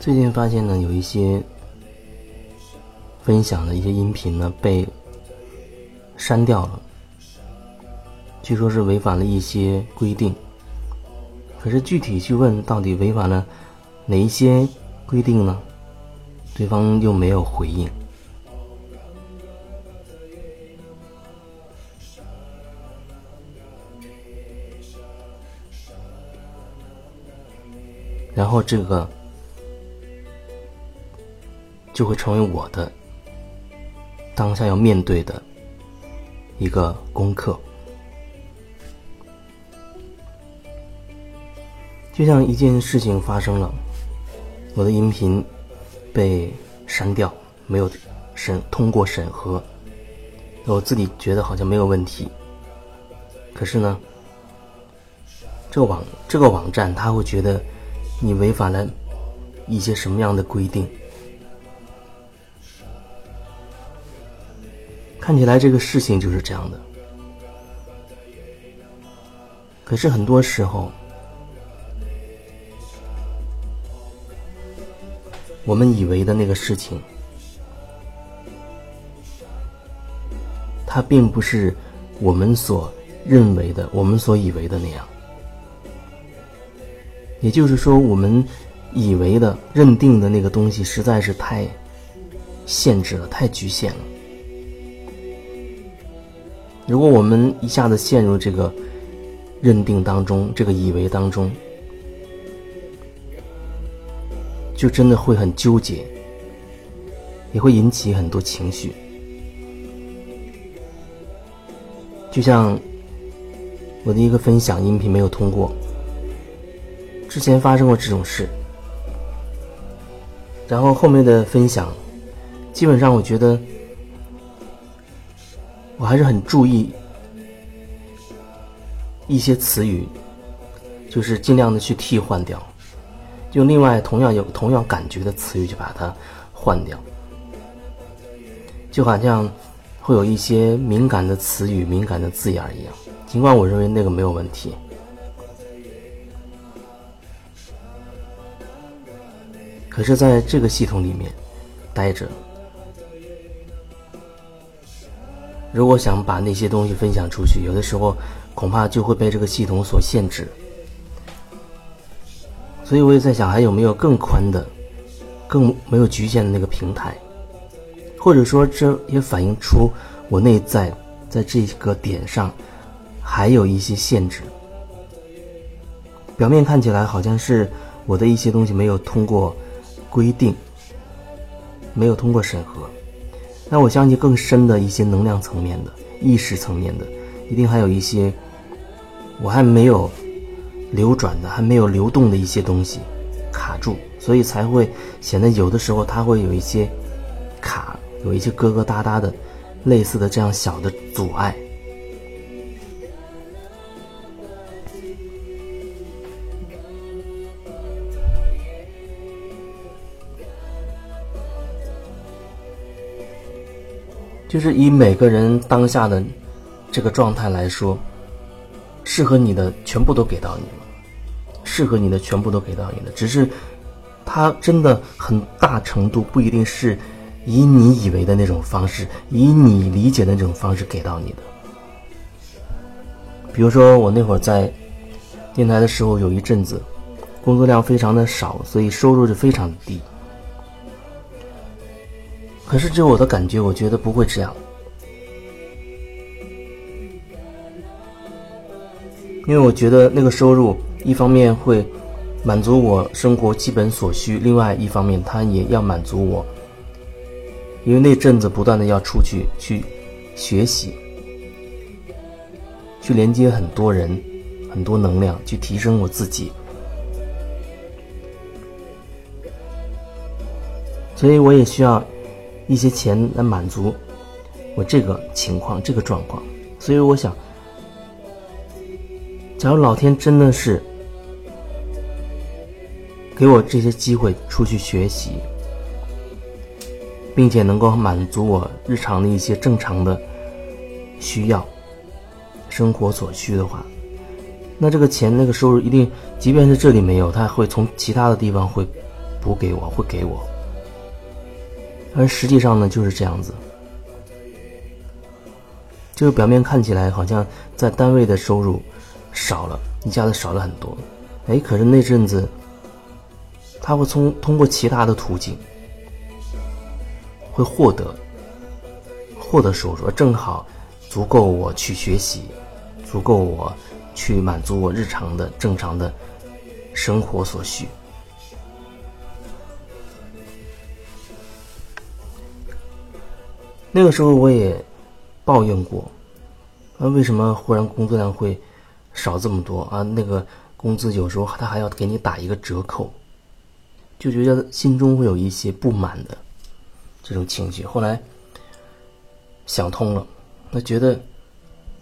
最近发现呢，有一些分享的一些音频呢被删掉了，据说是违反了一些规定。可是具体去问到底违反了哪一些规定呢？对方又没有回应。然后这个。就会成为我的当下要面对的一个功课，就像一件事情发生了，我的音频被删掉，没有审通过审核，我自己觉得好像没有问题，可是呢，这个网这个网站他会觉得你违反了一些什么样的规定。看起来这个事情就是这样的，可是很多时候，我们以为的那个事情，它并不是我们所认为的、我们所以为的那样。也就是说，我们以为的、认定的那个东西，实在是太限制了、太局限了。如果我们一下子陷入这个认定当中，这个以为当中，就真的会很纠结，也会引起很多情绪。就像我的一个分享音频没有通过，之前发生过这种事，然后后面的分享，基本上我觉得。我还是很注意一些词语，就是尽量的去替换掉，就另外同样有同样感觉的词语就把它换掉，就好像会有一些敏感的词语、敏感的字眼一样。尽管我认为那个没有问题，可是在这个系统里面待着。如果想把那些东西分享出去，有的时候恐怕就会被这个系统所限制。所以我也在想，还有没有更宽的、更没有局限的那个平台？或者说，这也反映出我内在在这个点上还有一些限制。表面看起来好像是我的一些东西没有通过规定，没有通过审核。那我相信更深的一些能量层面的、意识层面的，一定还有一些我还没有流转的、还没有流动的一些东西卡住，所以才会显得有的时候它会有一些卡，有一些疙疙瘩瘩的，类似的这样小的阻碍。就是以每个人当下的这个状态来说，适合你的全部都给到你了，适合你的全部都给到你了。只是，他真的很大程度不一定是以你以为的那种方式，以你理解的那种方式给到你的。比如说，我那会儿在电台的时候，有一阵子工作量非常的少，所以收入就非常低。可是，就我的感觉，我觉得不会这样，因为我觉得那个收入一方面会满足我生活基本所需，另外一方面它也要满足我，因为那阵子不断的要出去去学习，去连接很多人，很多能量，去提升我自己，所以我也需要。一些钱来满足我这个情况、这个状况，所以我想，假如老天真的是给我这些机会出去学习，并且能够满足我日常的一些正常的需要、生活所需的话，那这个钱、那个收入一定，即便是这里没有，他会从其他的地方会补给我，会给我。而实际上呢，就是这样子，就是表面看起来好像在单位的收入少了，一下子少了很多，哎，可是那阵子他会从通过其他的途径会获得获得收入，正好足够我去学习，足够我去满足我日常的正常的生活所需。那个时候我也抱怨过，啊，为什么忽然工作量会少这么多啊？那个工资有时候他还要给你打一个折扣，就觉得心中会有一些不满的这种情绪。后来想通了，那觉得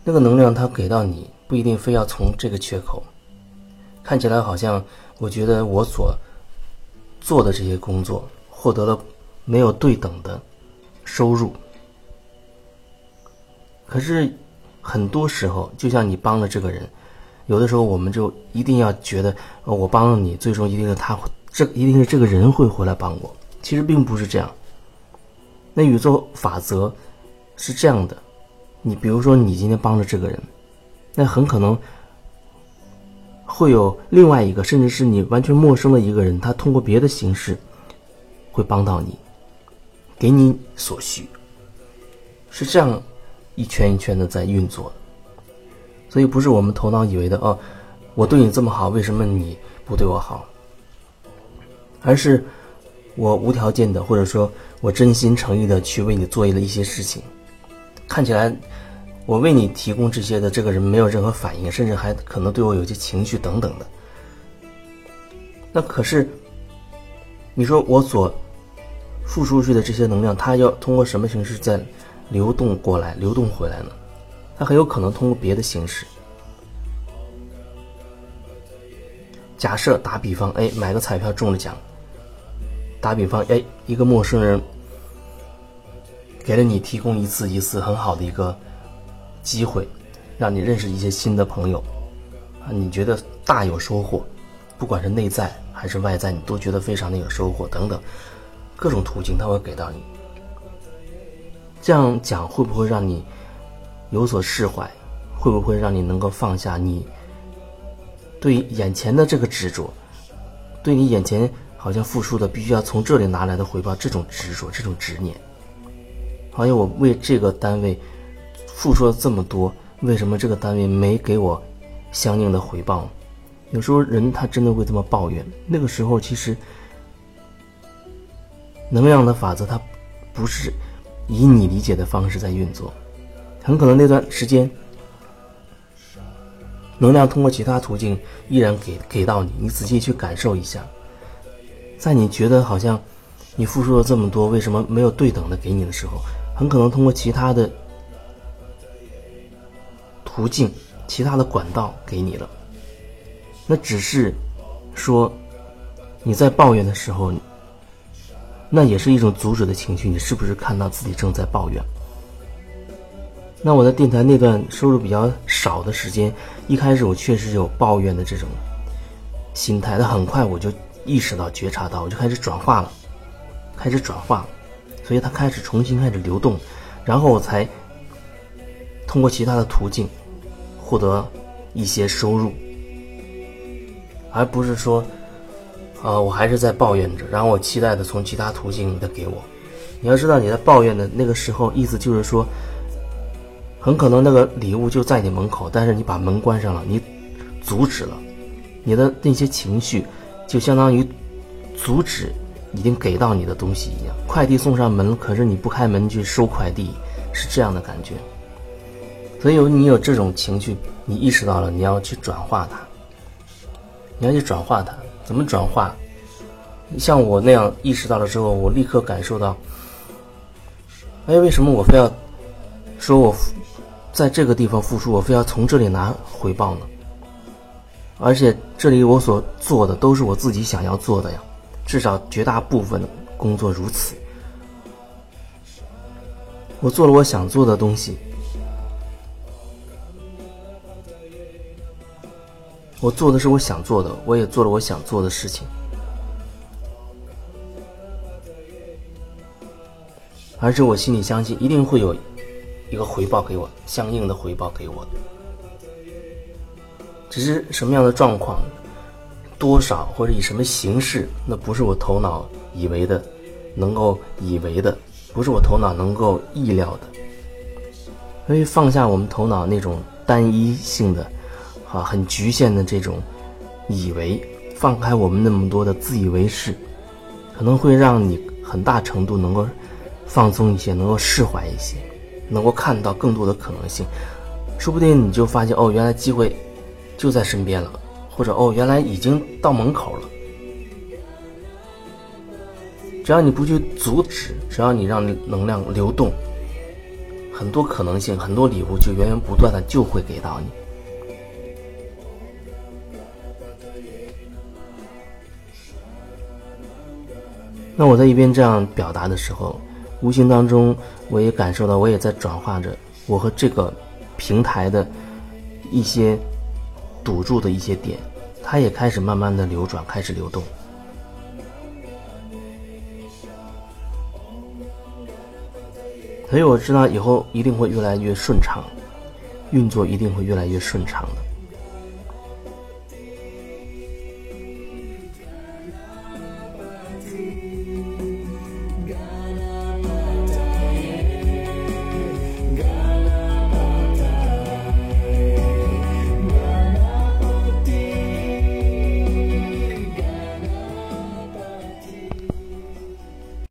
那个能量他给到你不一定非要从这个缺口，看起来好像我觉得我所做的这些工作获得了没有对等的收入。可是，很多时候，就像你帮了这个人，有的时候我们就一定要觉得，我帮了你，最终一定是他，这一定是这个人会回来帮我。其实并不是这样。那宇宙法则是这样的：你比如说，你今天帮了这个人，那很可能会有另外一个，甚至是你完全陌生的一个人，他通过别的形式会帮到你，给你所需，是这样。一圈一圈的在运作，所以不是我们头脑以为的哦，我对你这么好，为什么你不对我好？而是我无条件的，或者说我真心诚意的去为你做了一些事情，看起来我为你提供这些的这个人没有任何反应，甚至还可能对我有些情绪等等的。那可是你说我所付出去的这些能量，它要通过什么形式在？流动过来，流动回来呢？它很有可能通过别的形式。假设打比方，哎，买个彩票中了奖。打比方，哎，一个陌生人给了你提供一次一次很好的一个机会，让你认识一些新的朋友啊，你觉得大有收获，不管是内在还是外在，你都觉得非常的有收获等等，各种途径他会给到你。这样讲会不会让你有所释怀？会不会让你能够放下你对眼前的这个执着，对你眼前好像付出的必须要从这里拿来的回报这种执着、这种执念？好像我为这个单位付出了这么多，为什么这个单位没给我相应的回报？有时候人他真的会这么抱怨。那个时候其实能量的法则它不是。以你理解的方式在运作，很可能那段时间，能量通过其他途径依然给给到你。你仔细去感受一下，在你觉得好像你付出了这么多，为什么没有对等的给你的时候，很可能通过其他的途径、其他的管道给你了。那只是说你在抱怨的时候。那也是一种阻止的情绪，你是不是看到自己正在抱怨？那我在电台那段收入比较少的时间，一开始我确实有抱怨的这种心态，但很快我就意识到、觉察到，我就开始转化了，开始转化，所以它开始重新开始流动，然后我才通过其他的途径获得一些收入，而不是说。啊，我还是在抱怨着，然后我期待的从其他途径的给我。你要知道，你在抱怨的那个时候，意思就是说，很可能那个礼物就在你门口，但是你把门关上了，你阻止了你的那些情绪，就相当于阻止已经给到你的东西一样。快递送上门，可是你不开门去收快递，是这样的感觉。所以有你有这种情绪，你意识到了，你要去转化它，你要去转化它。怎么转化？像我那样意识到了之后，我立刻感受到，哎，为什么我非要说我在这个地方付出，我非要从这里拿回报呢？而且这里我所做的都是我自己想要做的呀，至少绝大部分的工作如此。我做了我想做的东西。我做的是我想做的，我也做了我想做的事情，而且我心里相信一定会有一个回报给我，相应的回报给我的。只是什么样的状况，多少或者以什么形式，那不是我头脑以为的，能够以为的，不是我头脑能够意料的。所以放下我们头脑那种单一性的。啊，很局限的这种以为，放开我们那么多的自以为是，可能会让你很大程度能够放松一些，能够释怀一些，能够看到更多的可能性。说不定你就发现哦，原来机会就在身边了，或者哦，原来已经到门口了。只要你不去阻止，只要你让能量流动。很多可能性，很多礼物就源源不断的就会给到你。那我在一边这样表达的时候，无形当中我也感受到，我也在转化着我和这个平台的一些堵住的一些点，它也开始慢慢的流转，开始流动。所以我知道以后一定会越来越顺畅，运作一定会越来越顺畅的。